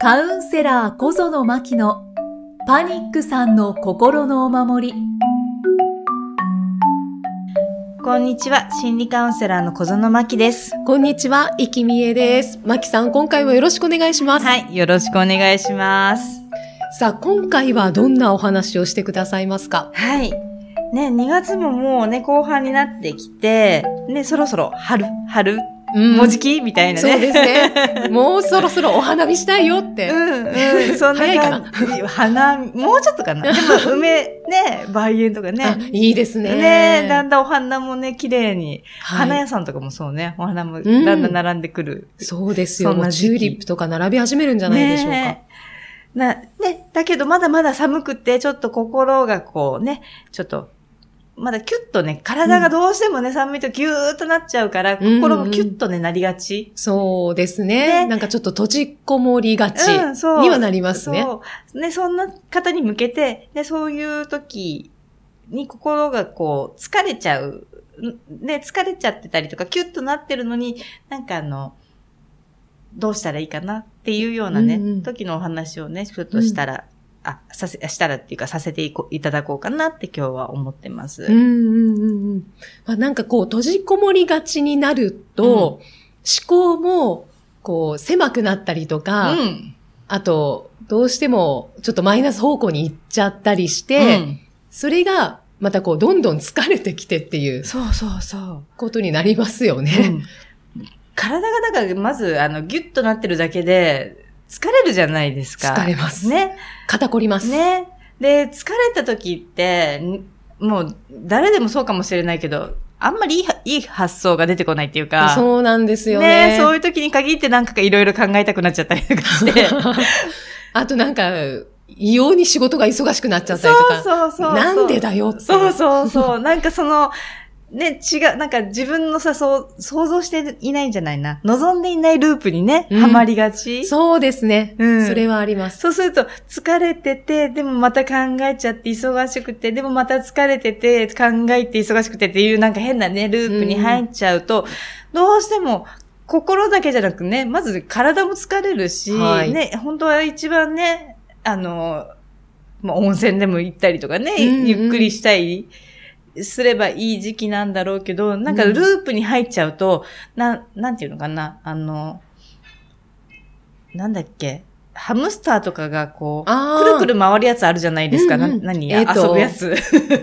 カウンセラー小園真希のパニックさんの心のお守り。こんにちは。心理カウンセラーの小園真希です。こんにちは、いきみえです。まきさん、今回もよろしくお願いします。はい。よろしくお願いします。さあ、今回はどんなお話をしてくださいますか？はい。ね、2月ももうね、後半になってきて、ね、そろそろ春、春、うんもうじきみたいなね。そうですね。もうそろそろお花見したいよって。うん、うん、そんな早いかな。花見、もうちょっとかな。でも、梅、ね、梅園とかあね。いいですね。ねだんだんお花もね、綺麗に。はい花屋さんとかもそうね、お花もんだんだん並んでくる。そうですよ。チューリップとか並び始めるんじゃないでしょうか。な、ね、だけどまだまだ寒くて、ちょっと心がこうね、ちょっと、まだキュッとね、体がどうしてもね、寒いとギューッとなっちゃうから、うん心もキュッとね、なりがち。そうですねねなんかちょっと閉じこもりがち。にはなりますね。そう。ね、そんな方に向けて、ね、そういう時に心がこう、疲れちゃう。んね、疲れちゃってたりとか、キュッとなってるのに、なんかあの、どうしたらいいかなっていうようなね、うんうん時のお話をね、ちょっとしたら、あ、させ、したらっていうか、させていこいただこうかなって今日は思ってます。うんうんうんうん。まあ、なんかこう、閉じこもりがちになると、思考も、こう、狭くなったりとか、うん。あと、どうしても、ちょっとマイナス方向に行っちゃったりして、うんそれが、またこう、どんどん疲れてきてっていうそうそうそう。ことになりますようね。ん体がだから、まず、あの、ギュッとなってるだけで、疲れるじゃないですか。疲れますね。肩こります。ね。で、疲れた時って、んもう、誰でもそうかもしれないけど、あんまりいいはいい発想が出てこないっていうか。そうなんですよね。ねそういう時に限ってなんかいろいろ考えたくなっちゃったりとかして。あとなんか、異様に仕事が忙しくなっちゃったりとか。そうそうそう。なんでだよって。そうそうそう。なんかその、ね、違う、なんか自分のさ、そう、想像していないんじゃないな。望んでいないループにね、うんはまりがち。そうですね、うんそれはあります。そうすると、疲れてて、でもまた考えちゃって忙しくて、でもまた疲れてて、考えて忙しくてっていうなんか変なね、ループに入っちゃうと、どうしても、心だけじゃなくね、まず体も疲れるし、はいね、本当は一番ね、あの、まあ、温泉でも行ったりとかね、うんうんゆっくりしたい、すればいい時期なんだろうけど、なんかループに入っちゃうと、なん、なんていうのかな、あの、なんだっけ、ハムスターとかがこう、くるくる回るやつあるじゃないですか。うんうんな何、えーと遊ぶやつ。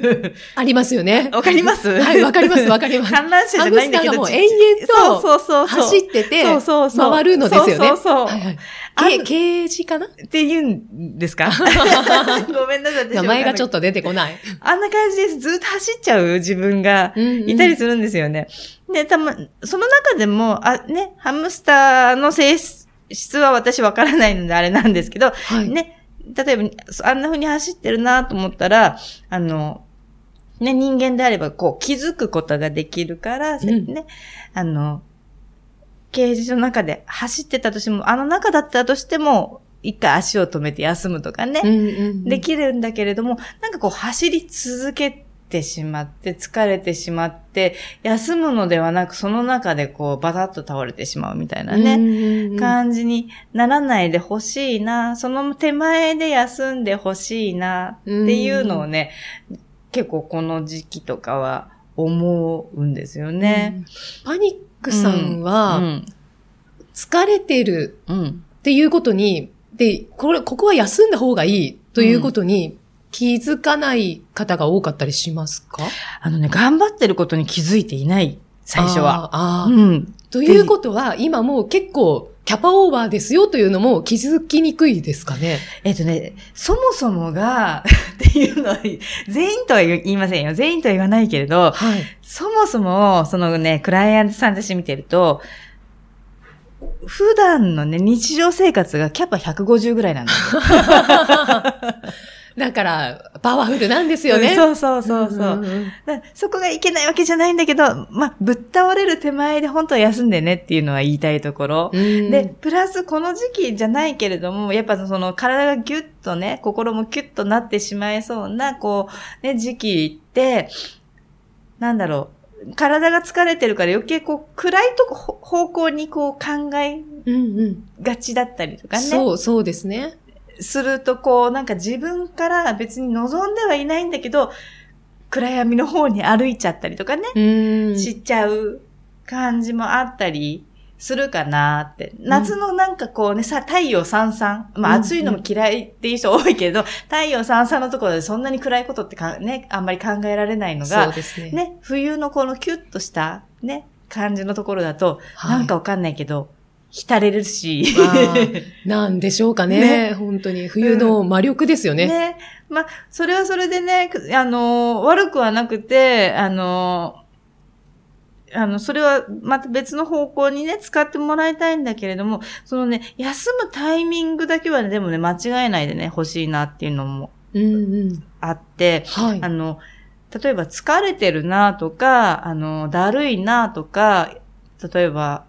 ありますよね。わかります？はい、わかります、わかります。観覧車じゃないんだけど。ハムスターがもうち延々とそうそうそうそう。走ってて、そうそうそう回るのですよね。そうそうそうはいはいあけケージかな？って言うんですか？ごめんなさい。私名前がちょっと。と出てこない。あんな感じです。ずっと走っちゃう自分がいたりするんですよね。で、たま、その中でも、あ、ね、ハムスターの性質は私わからないのであれなんですけど、はい。ね、例えば、あんな風に走ってるなと思ったら、あの、ね、人間であれば、こう、気づくことができるから、うんね、あの、ケージの中で走ってたとしても、あの中だったとしても、一回足を止めて休むとかね、うんうんうんできるんだけれども、なんかこう、走り続けてしまって、疲れてしまって、休むのではなく、その中でこう、バタッと倒れてしまうみたいなね。うんうんうん感じにならないでほしいな、その手前で休んでほしいなっていうのをね、結構この時期とかは思うんですよね。パニックさんは、うん。疲れてるうん。っていうことに、で、これ、ここは休んだ方がいいということに気づかない方が多かったりしますか？あのね、頑張ってることに気づいていない、最初は。うん。ということは、今もう結構、キャパオーバーですよというのも気づきにくいですかね？えっとね、そもそもが、っていうのは、全員とは言いませんよ。全員とは言わないけれど、はい。そもそも、そのね、クライアントさんたち見てると、普段のね、日常生活がキャパ150ぐらいなんですよ。だから、パワフルなんですよね。そうそうそうそう。んんそこがいけないわけじゃないんだけど、まあ、ぶっ倒れる手前で本当は休んでねっていうのは言いたいところ。うんで、プラスこの時期じゃないけれども、やっぱその体がギュッとね、心もキュッとなってしまいそうな、こう、ね、時期って、なんだろう、体が疲れてるから余計こう暗いとこほ方向にこう考えうんうん。がちだったりとかね。そう、そうですね。するとこうなんか自分から別に望んではいないんだけど、暗闇の方に歩いちゃったりとかね、うん。しちゃう感じもあったりするかなって。夏のなんかこうね、さ、太陽さんさん。まあうん暑いのも嫌いっていう人多いけど、太陽さんさんのところでそんなに暗いことってかね、あんまり考えられないのそうが、ですね。ね、冬のこのキュッとしたね、感じのところだと、はいなんかわかんないけど、浸れるし。なんでしょうかね。ね本当に。冬の魔力ですよね。ね。まあ、それはそれでね、あの、悪くはなくて、あの、あの、それはまた別の方向にね、使ってもらいたいんだけれども、そのね、休むタイミングだけはね、でもね、間違えないでね、欲しいなっていうのもうんうん。あって、はいあ。の、例えば疲れてるなとか、あの、だるいなとか、例えば、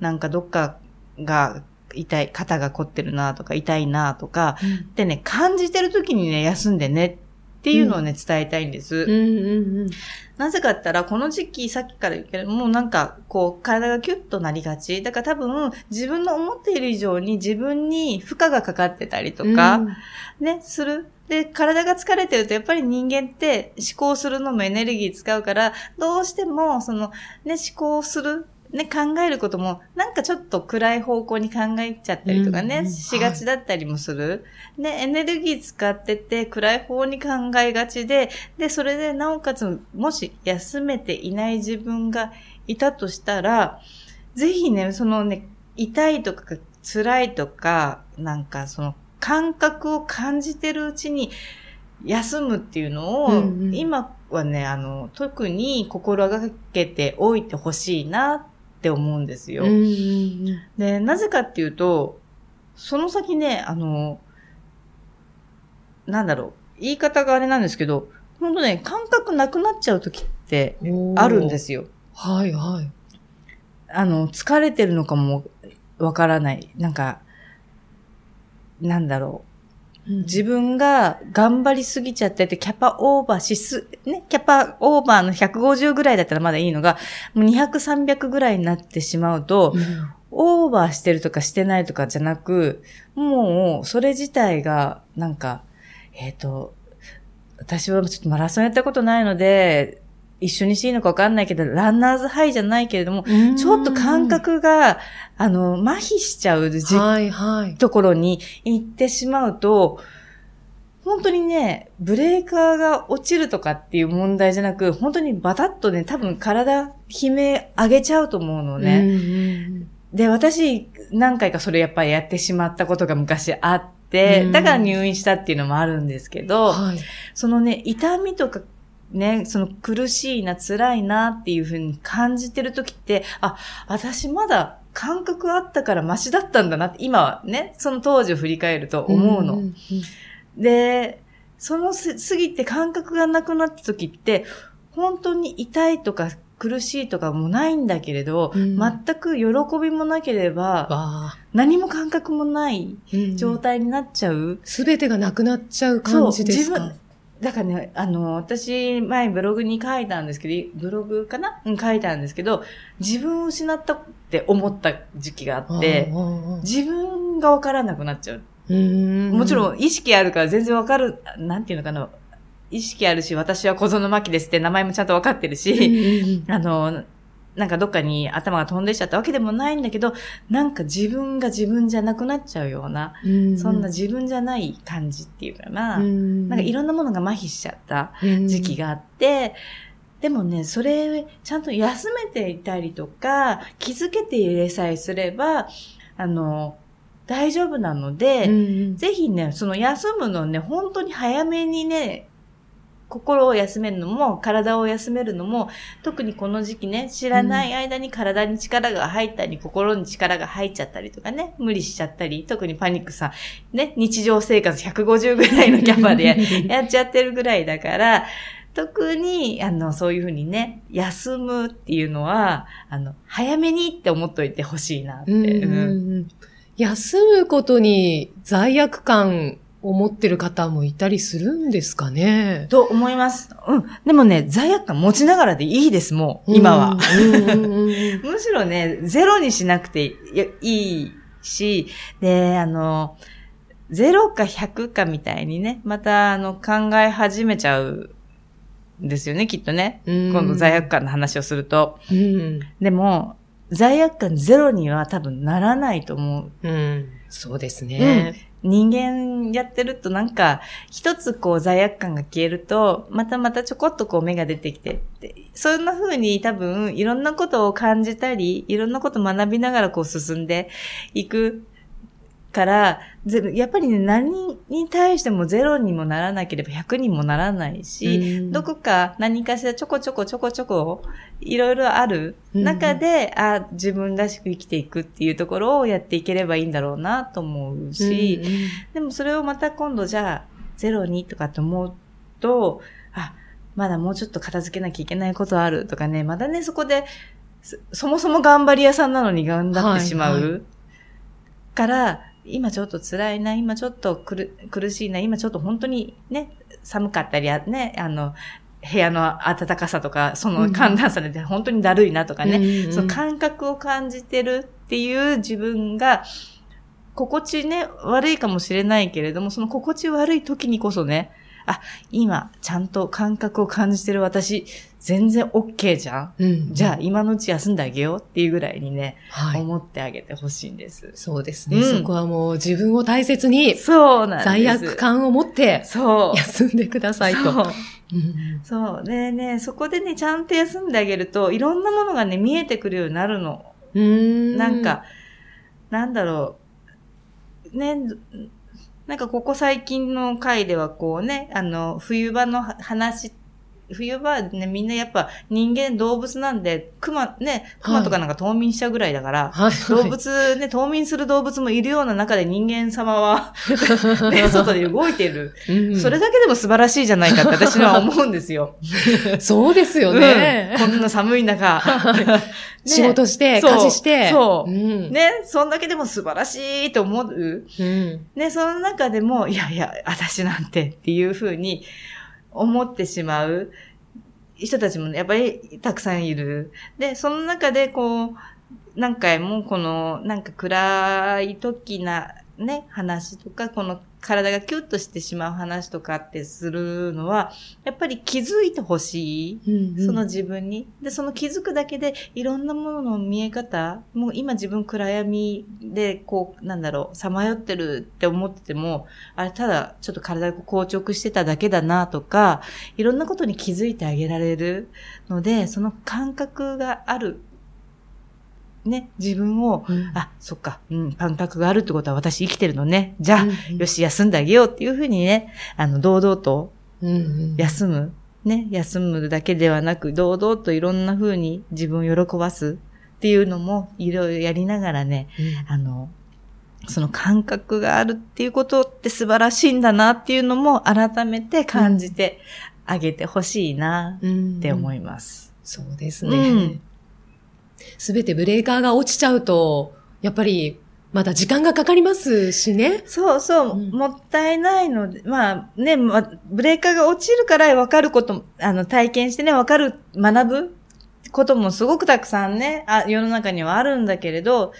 なんかどっかが痛い、肩が凝ってるなとか、痛いなとか、でね、感じてる時にね、休んでねっていうのをね、伝えたいんです。うんうんうん。なぜかって言ったら、この時期、さっきから言うけど、もうなんか、こう、体がキュッとなりがち。だから多分、自分の思っている以上に自分に負荷がかかってたりとか、ね、する。で、体が疲れてると、やっぱり人間って思考するのもエネルギー使うから、どうしても、その、ね、思考する、ね、考えることも、なんかちょっと暗い方向に考えちゃったりとかね、うんうんしがちだったりもする。ね、エネルギー使ってて、暗い方に考えがちで、で、それで、なおかつ、もし休めていない自分がいたとしたら、ぜひね、そのね、痛いとか辛いとか、なんかその感覚を感じてるうちに休むっていうのを、うんうん今はね、あの、特に心がけておいてほしいなって思うんですよ。で、なぜかっていうと、その先ね、あの、なんだろう、言い方があれなんですけど、本当ね、感覚なくなっちゃう時ってあるんで。すよ。はいはい。あの、疲れてるのかもわからない。なんか、なんだろう。自分が頑張りすぎちゃってて、キャパオーバーしす、ね、キャパオーバーの150ぐらいだったらまだいいのが、もう200、300ぐらいになってしまうと、うん。オーバーしてるとかしてないとかじゃなく、もう、それ自体が、なんか、えっ、と、私はちょっとマラソンやったことないので、一緒にしていいのかわかんないけど、ランナーズハイじゃないけれども、ちょっと感覚が、あの、麻痺しちゃうじはいはい。ところに行ってしまうと、本当にね、ブレーカーが落ちるとかっていう問題じゃなく、本当にバタッとね、多分体、悲鳴上げちゃうと思うのね。うんうんで、私、何回かそれやっぱりやってしまったことが昔あって、うんだから入院したっていうのもあるんですけうんど、はい。そのね、痛みとか、ね、その苦しいな、辛いなっていうふうに感じてる時って、あ、私まだ感覚あったからマシだったんだなって、今はね、その当時を振り返ると思うの。んんで、そのす過ぎて感覚がなくなった時って、本当に痛いとか苦しいとかもないんだけれど、うん全く喜びもなければ。何も感覚もない状態になっちゃう。すべてがなくなっちゃう感じですか？自だからね、あの、私、前ブログに書いたんですけど、ブログかな？うん、書いたんですけど、自分を失ったって思った時期があって、自分がわからなくなっちゃう。ももちろん意識あるから全然わかる、なんていうのかな？意識あるし、私は小園真希ですって名前もちゃんとわかってるし、あの、なんかどっかに頭が飛んでっちゃったわけでもないんだけど、なんか自分が自分じゃなくなっちゃうような、そんな自分じゃない感じっていうかな、なんかいろんなものが麻痺しちゃった時期があって、でもね、それ、ちゃんと休めていたりとか、気づけていれさえすれば、あの、大丈夫なので、ぜひね、その休むのね、本当に早めにね、心を休めるのも、体を休めるのも、特にこの時期ね、知らない間に体に力が入ったり、心に力が入っちゃったりとかね、無理しちゃったり、特にパニックさん、ね、日常生活150ぐらいのキャパで やっちゃってるぐらいだから、特に、あの、そういうふうにね、休むっていうのは、あの、早めにって思っといてほしいなって。うん。休むことに罪悪感思ってる方もいたりするんですかね？と思います。うん。でもね、罪悪感持ちながらでいいです、もう、今は。うんうんうんうん むしろね、ゼロにしなくていいし、で、あの、ゼロか100かみたいにね、また、あの、考え始めちゃうんですよね、きっとね。うん今度罪悪感の話をすると。うんでも、罪悪感ゼロには多分ならないと思う。うんそうですね。人間やってるとなんか、一つこう罪悪感が消えると、またまたちょこっとこう目が出てきてって、そんな風に多分いろんなことを感じたり、いろんなことを学びながらこう進んでいく。から、ぜやっぱりね、何に対してもゼロにもならなければ100にもならないし、うん。どこか何かしらちょこちょこちょこちょこいろいろある中で、あ自分らしく生きていくっていうところをやっていければいいんだろうなと思うし、でもそれをまた今度じゃあゼロにとかって思うと、あ、まだもうちょっと片付けなきゃいけないことあるとかね、まだね、そこで、そそもそも頑張り屋さんなのに頑張ってしまう。はいはから、今ちょっと辛いな、今ちょっと苦苦しいな、今ちょっと本当にね、寒かったり、あね、あの、部屋の暖かさとか、その寒暖差で本当にだるいなとかね、うんうん。その感覚を感じてるっていう自分が、心地ね、悪いかもしれないけれども、その心地悪い時にこそね、あ、今、ちゃんと感覚を感じてる私、全然 OK じゃん？うんじゃあ、今のうち休んであげよう？っていうぐらいにね、はい。思ってあげてほしいんです。そうですね、うんそこはもう自分を大切にそうなんです。罪悪感を持ってそう。休んでくださいと。そう。うんそう。でね、そこでね、ちゃんと休んであげると、いろんなものがね、見えてくるようになるの。うーんなんか、なんだろう。ね、なんかここ最近の回ではこうね、あの、冬場の話、冬場はね、みんなやっぱ人間動物なんで、熊、ね、熊とかなんか冬眠しちゃうぐらいだから、はい、動物ね、冬眠する動物もいるような中で人間様は、ね、外で動いてる。うんそれだけでも素晴らしいじゃないかって私は思うんですよ。そうですよね。うんこんな寒い中。ね 仕事して、家事して。そううん。ね、そんだけでも素晴らしいと思う。うん。ね、その中でも、いやいや、私なんてっていうふうに思ってしまう人たちもやっぱりたくさんいる。で、その中でこう、何回もこの、なんか暗い時なね、話とか、この体がキュッとしてしまう話とかってするのは、やっぱり気づいてほしい。うんその自分に。で、その気づくだけで、いろんなものの見え方、もう今自分暗闇で、こう、なんだろう、さまよってるって思ってても、あれ、ただ、ちょっと体が硬直してただけだなとか、いろんなことに気づいてあげられるので、その感覚がある。ね、自分を、うんあ、そっか、うん、感覚があるってことは私生きてるのね。じゃあ、うんよし、休んであげようっていうふうにね、あの、堂々とうんうん休む。ね、休むだけではなく、堂々といろんな風に自分を喜ばすっていうのも、いろいろやりながらね、あの、その感覚があるっていうことって素晴らしいんだなっていうのも改めて感じてあげてほしいなうんって思いいます。そうですうねん。すべてブレーカーが落ちちゃうと、やっぱり、まだ時間がかかりますしね。そうそう、うん。もったいないので、まあね、まブレーカーが落ちるから分かることも、あの、体験してね、分かる、学ぶこともすごくたくさんね、あ世の中にはあるんだけれど、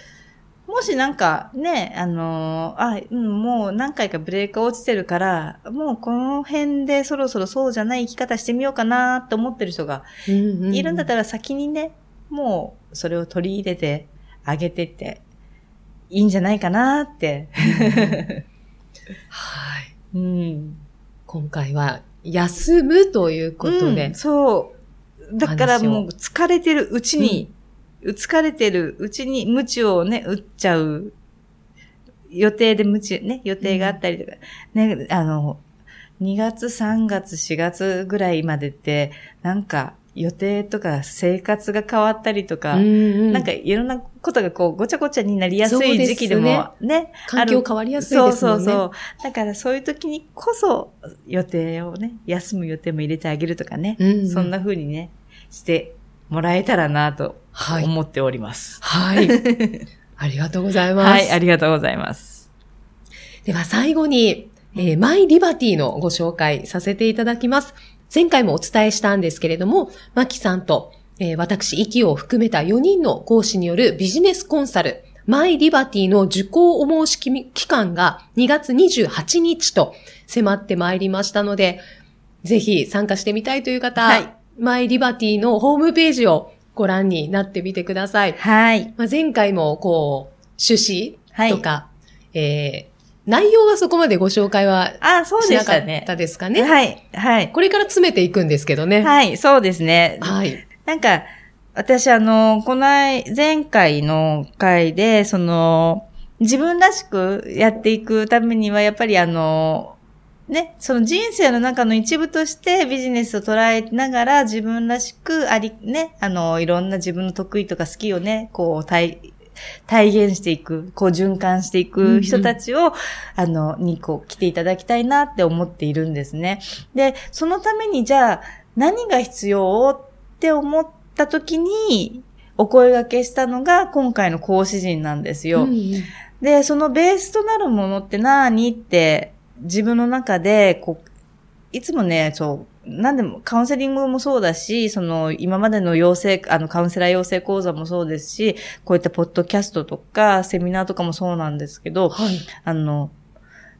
もしなんかね、あのーあ、うん、もう何回かブレーカー落ちてるから、もうこの辺でそろそろそうじゃない生き方してみようかなって思ってる人がいるんだったら先にね、もうそれを取り入れてあげてっていいんじゃないかなって。はい。うん。今回は、休むということうんで。そう。だからもう疲れてるうちに、疲れてるうちに無知をね、打っちゃう。予定で無知、ね、予定があったりとか、ね、あの、2月、3月、4月ぐらいまでって、なんか予定とか生活が変わったりとか、うんなんかいろんなことがこうごちゃごちゃになりやすい時期でもね、環境変わりやすいですもんね。そうそうそう。だからそういう時にこそ予定をね、休む予定も入れてあげるとかね、うんうんそんな風にね、してもらえたらなとはい。思っております。はい。ありがとうございます。はい、ありがとうございます。では最後に、えーマイリバティのご紹介させていただきます。前回もお伝えしたんですけれども、マキさんと、えー私、イキを含めた4人の講師によるビジネスコンサル、マイリバティの受講お申し期間が2月28日と迫ってまいりましたので、ぜひ参加してみたいという方、はいマイリバティのホームページをご覧になってみてください。はい。まあ、前回もこう、趣はい旨とか、えー内容はそこまでご紹介はあ、そうしなかっでしたね。たですかね。はい。はい。これから詰めていくんですけどね。はい、そうですね。はい。なんか、私あの、この間前回の回で、その、自分らしくやっていくためには、やっぱりあの、ね、その人生の中の一部としてビジネスを捉えながら自分らしくあり、ね、あの、いろんな自分の得意とか好きをね、こう、体、体現していく、こう循環していく人たちを、あの、にこう来ていただきたいなって思っているんですね。で、そのためにじゃあ何が必要って思った時に、お声掛けしたのが今回の講師陣なんですよ。うんうんで、そのベースとなるものって何って自分の中で、こう、いつもね、そう、なんでも、カウンセリングもそうだし、その、今までの養成、あの、カウンセラー養成講座もそうですし、こういったポッドキャストとか、セミナーとかもそうなんですけど、はい。あの、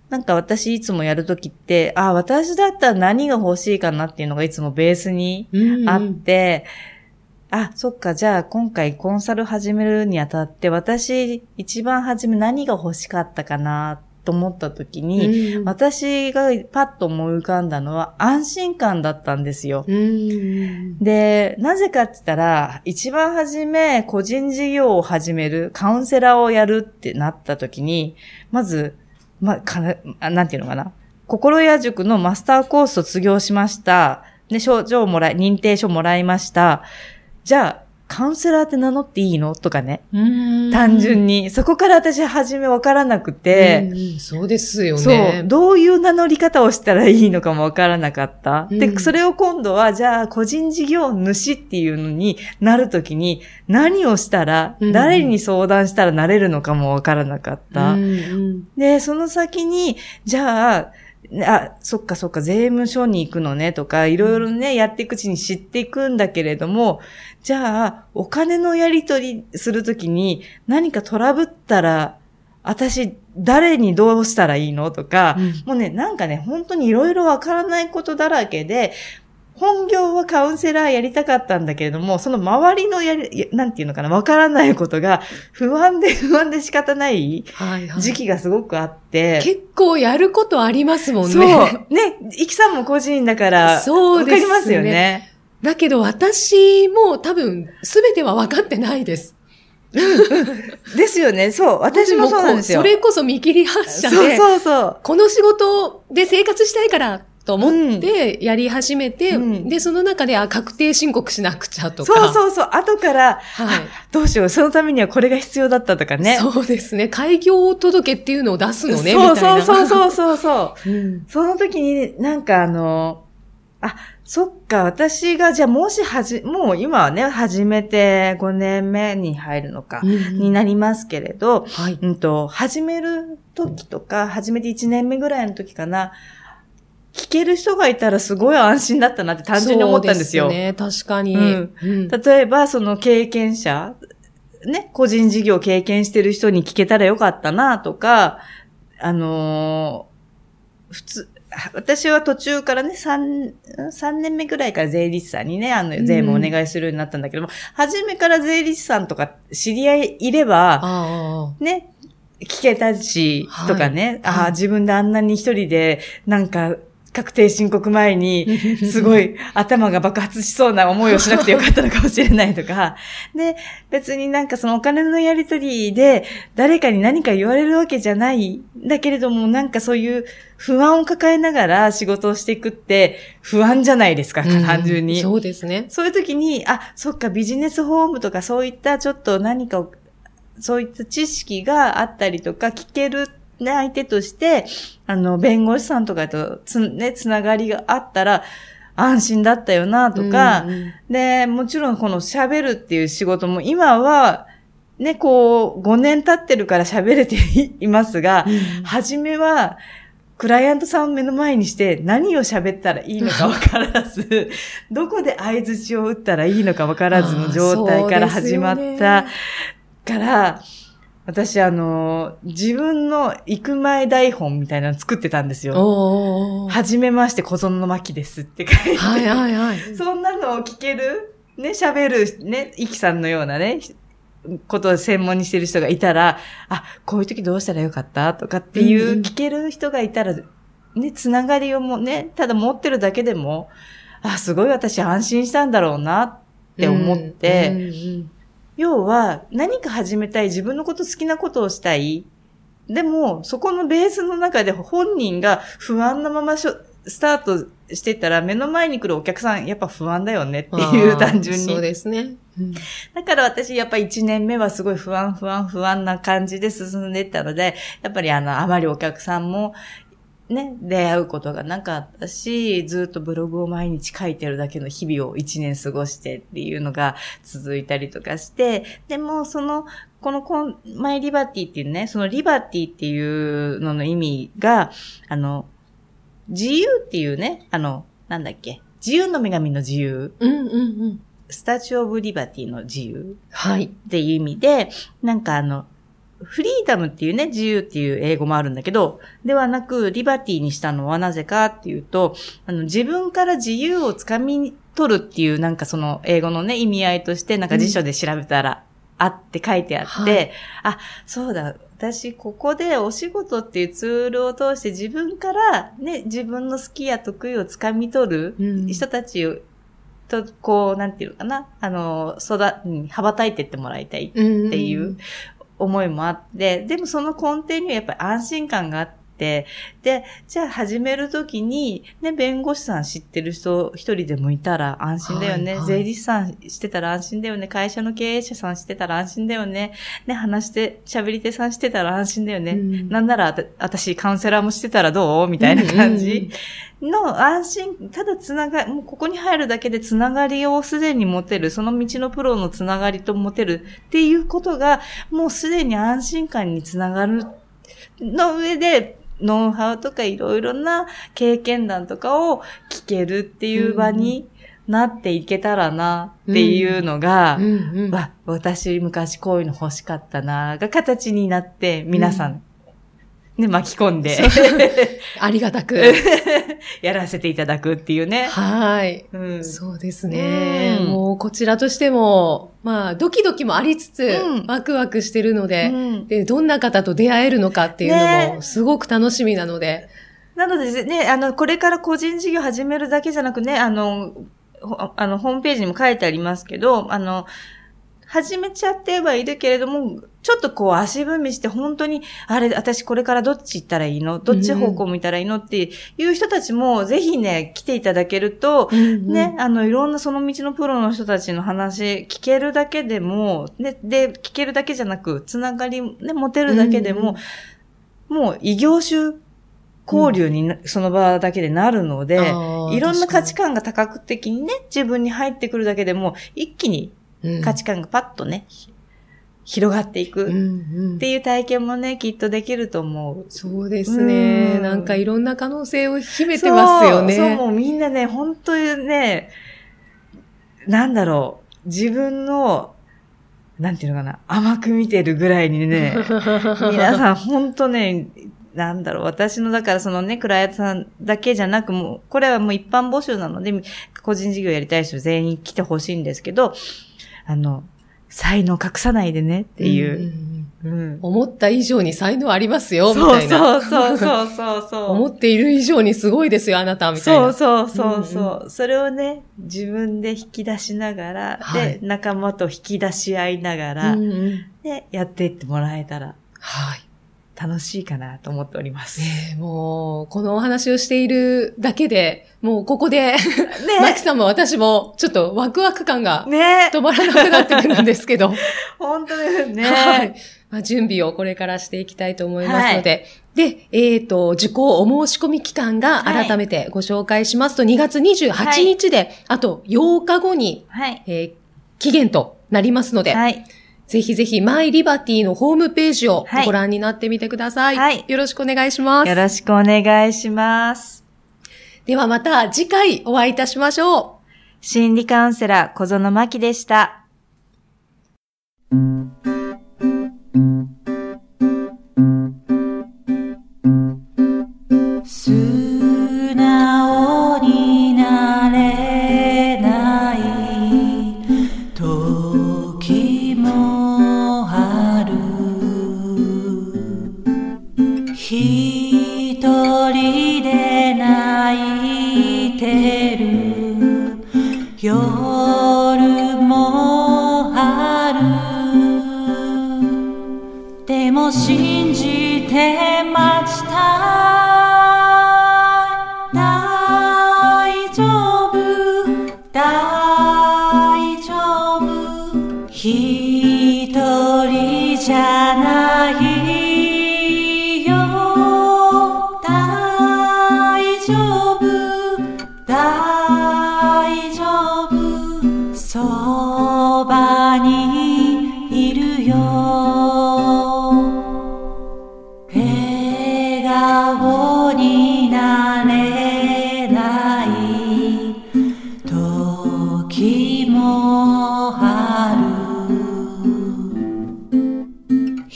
なんか私いつもやるときって、あ、私だったら何が欲しいかなっていうのがいつもベースにうんうんあって、あ、そっか、じゃあ今回コンサル始めるにあたって、私一番初め何が欲しかったかなと思ったときに、うん私がパッと思い浮かんだのは安心感だったんですよ。うんで、なぜかって言ったら、一番初め個人事業を始める、カウンセラーをやるってなった時に、まず、ま、かな、あなんていうのかな。心屋塾のマスターコース卒業しました。で、症状もらい、認定書もらいました。じゃあ、カウンセラーって名乗っていいの？とかね。うん単純に。そこから私初めわからなくて、そうですよそうね。。どういう名乗り方をしたらいいのかもわからなかった。で、うんそれを今度は、じゃあ、個人事業主っていうのになるときに、何をしたら、うん誰に相談したらなれるのかもわからなかった。うんうんで、その先に、じゃあ、あ、そっかそっか、税務署に行くのねとか、いろいろね、やっていくうちに知っていくんだけれども、じゃあ、お金のやり取りするときに何かトラブったら、私、誰にどうしたらいいのとか、うん。もうね、なんかね、本当にいろいろわからないことだらけで、本業はカウンセラーやりたかったんだけれども、その周りのやり、やなんていうのかな、わからないことが不安で不安で仕方ないはいはい時期がすごくあって。結構やることありますもんね。そう。ね、イキさんも個人だから、そうですねわかりますよね。だけど私も多分全ては分かってないです。ですよね。そう。私もそうなんですよ。それこそ見切り発車で、そうそうそう。この仕事で生活したいからと思ってやり始めて、うんで、その中で、あ、確定申告しなくちゃとか。そうそうそう。後から、はい。どうしよう、そのためにはこれが必要だったとかね。そうですね。開業届っていうのを出すのね、そう。そうそうそうそうそう。うん。その時になんかあの、あ、そっか、私が、じゃあもしはじ、もう今はね、始めて5年目に入るのか、になりますけれど、はい。うんと、始める時とか、始めて1年目ぐらいの時かな、聞ける人がいたらすごい安心だったなって単純に思ったんですよ。そうね、確かに。うん。うん。例えば、その経験者、ね、個人事業を経験してる人に聞けたらよかったなとか、あのー普通、私は途中からね、3、三年目ぐらいから税理士さんにね、あの、税務お願いするようになったんだけども、初めから税理士さんとか知り合いいれば、あね、聞けたし、はいとかね、ああ、はい自分であんなに一人で、なんか、確定申告前に、あ。すごい頭が爆発しそうな思いをしなくてよかったのかもしれないとか、で、別になんかそのお金のやりとりで誰かに何か言われるわけじゃないんだけれども、なんかそういう不安を抱えながら仕事をしていくって不安じゃないですか、うん単純に。そうですね。そういう時に、あ、そっか、ビジネスホームとかそういったちょっと何かを、そういった知識があったりとか、聞ける、ね、相手として、あの、弁護士さんとかとつ、ね、つながりがあったら、安心だったよな、とか、うんうんで、もちろんこの喋るっていう仕事も今は、ね、こう、5年経ってるから喋れていますが、初めは、クライアントさんを目の前にして何を喋ったらいいのか分からず、どこで合図値を打ったらいいのか分からずの状態から始まったから、私あの、自分の行く前台本みたいなの作ってたんですよ。はじめまして、小園の巻ですって書いて。はいはいはい。そんなのを聞ける、ね、喋る、ね、イキさんのようなね、ことを専門にしてる人がいたら、あ、こういう時どうしたらよかったとかっていう、うんうん聞ける人がいたら、ね、つながりをもね、ただ持ってるだけでも、あ、すごい私安心したんだろうなって思って、うんうん要は何か始めたい、自分のこと好きなことをしたい。でも、そこのベースの中で本人が不安なまましょスタートしてたら、目の前に来るお客さん、やっぱ不安だよねっていう単純そうに。ですね。うんだから私、やっぱ1年目はすごい不安、不安、不安な感じで進んでいったので、やっぱりあの、あまりお客さんも、ね、出会うことがなかったし、ずっとブログを毎日書いてるだけの日々を1年過ごしてっていうのが続いたりとかして、でもその、このコンマイリバティっていうね、そのリバティっていうのの意味が、あの、自由っていうね、あの、なんだっけ、自由の女神の自由、うんうんうん。スタチューオブリバティの自由はい。っていう意味で、なんかあの、フリーダムっていうね、自由っていう英語もあるんだけど、ではなく、リバティにしたのはなぜかっていうと、あの、自分から自由をつかみ取るっていう、なんかその英語のね、意味合いとして、なんか辞書で調べたら、あって書いてあって、はい。あ、そうだ、私、ここでお仕事っていうツールを通して自分からね、自分の好きや得意をつかみ取るうん。人たちをと、こう、なんていうのかな、あの、育、うん羽ばたいてってもらいたいっていう思いもあって、でもその根底にはやっぱり安心感があって、で、じゃあ始めるときに、ね、弁護士さん知ってる人一人でもいたら安心だよね。はいはい税理士さんしてたら安心だよね。会社の経営者さんしてたら安心だよね。ね、話して、喋り手さんしてたら安心だよね。うんなんならあた、私カウンセラーもしてたらどう？みたいな感じ。の安心、ただつなが、もうここに入るだけでつながりをすでに持てる、その道のプロのつながりと持てるっていうことが、もうすでに安心感につながるの上で、ノウハウとかいろいろな経験談とかを聞けるっていう場になっていけたらなっていうのが、うんうんわ、私昔こういうの欲しかったな、が形になって、皆さん、ね、巻き込んで、ありがたく。やらせていただくっていうね。はい。うんそうですね。うんもうこちらとしても、まあ、ドキドキもありつつ、うんワクワクしてるので、うんで、どんな方と出会えるのかっていうのねも、すごく楽しみなので、なのでね、あの、これから個人事業始めるだけじゃなくね、あの、ほあの、ホームページにも書いてありますけど、あの、始めちゃってはいるけれども、ちょっとこう足踏みして本当に、あれ、私これからどっち行ったらいいの？どっち方向向いたらいいの？っていう人たちも、ぜひね、来ていただけると、ね、あの、いろんなその道のプロの人たちの話、聞けるだけでも、で、で、聞けるだけじゃなく、つながり、ね、持てるだけでも、もう異業種交流にな、その場だけでなるので、あーいろんな価値確観が多角的にね、自分に入ってくるだけでも、一気にうん価値観がパッとね、広がっていくっていう体験もね、きっとできると思う。そうですね。うんなんかいろんな可能性を秘めてますよね。そう、そうもうみんなね、本当にね、なんだろう、自分の、なんていうのかな、甘く見てるぐらいにね、皆さん本当ね、なんだろう、私の、だからそのね、クライアントさんだけじゃなく、もう、これはもう一般募集なので、個人事業やりたい人全員来てほしいんですけど、あの、才能隠さないでねっていう。んんうんうん思った以上に才能ありますよ、みそうたいな。そうそうそうそうそう。思っている以上にすごいですよ、あなた、みたいな。そうそうそうそう、それをね、自分で引き出しながら、はいで、仲間と引き出し合いながら、うんうんで、やっていってもらえたらはい。楽しいかなと思っております。ねえもう、このお話をしているだけで、もうここで、マキさんも私も、ちょっとワクワク感がね止まらなくなってくるんですけど、本当ですね。はい。まあ、準備をこれからしていきたいと思いますので、で、えっ、と、受講お申し込み期間がはい改めてご紹介しますと、2月28日で、あと8日後に、はい。えー期限となりますので、はい。ぜひぜひ、マイリバティのホームページをはいご覧になってみてください。はいよろしくお願いします。よろしくお願いします。ではまた次回お会いいたしましょう。心理カウンセラー小園真希でした。夜もあるでも信じてま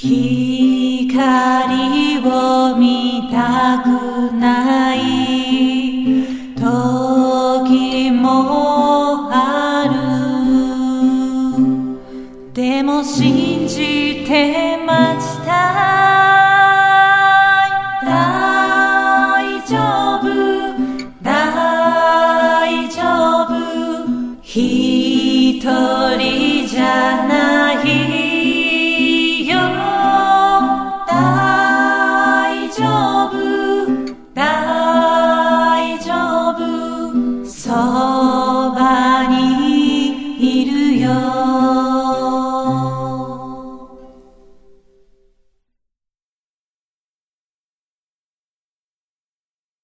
光を見たくない。時もある。でも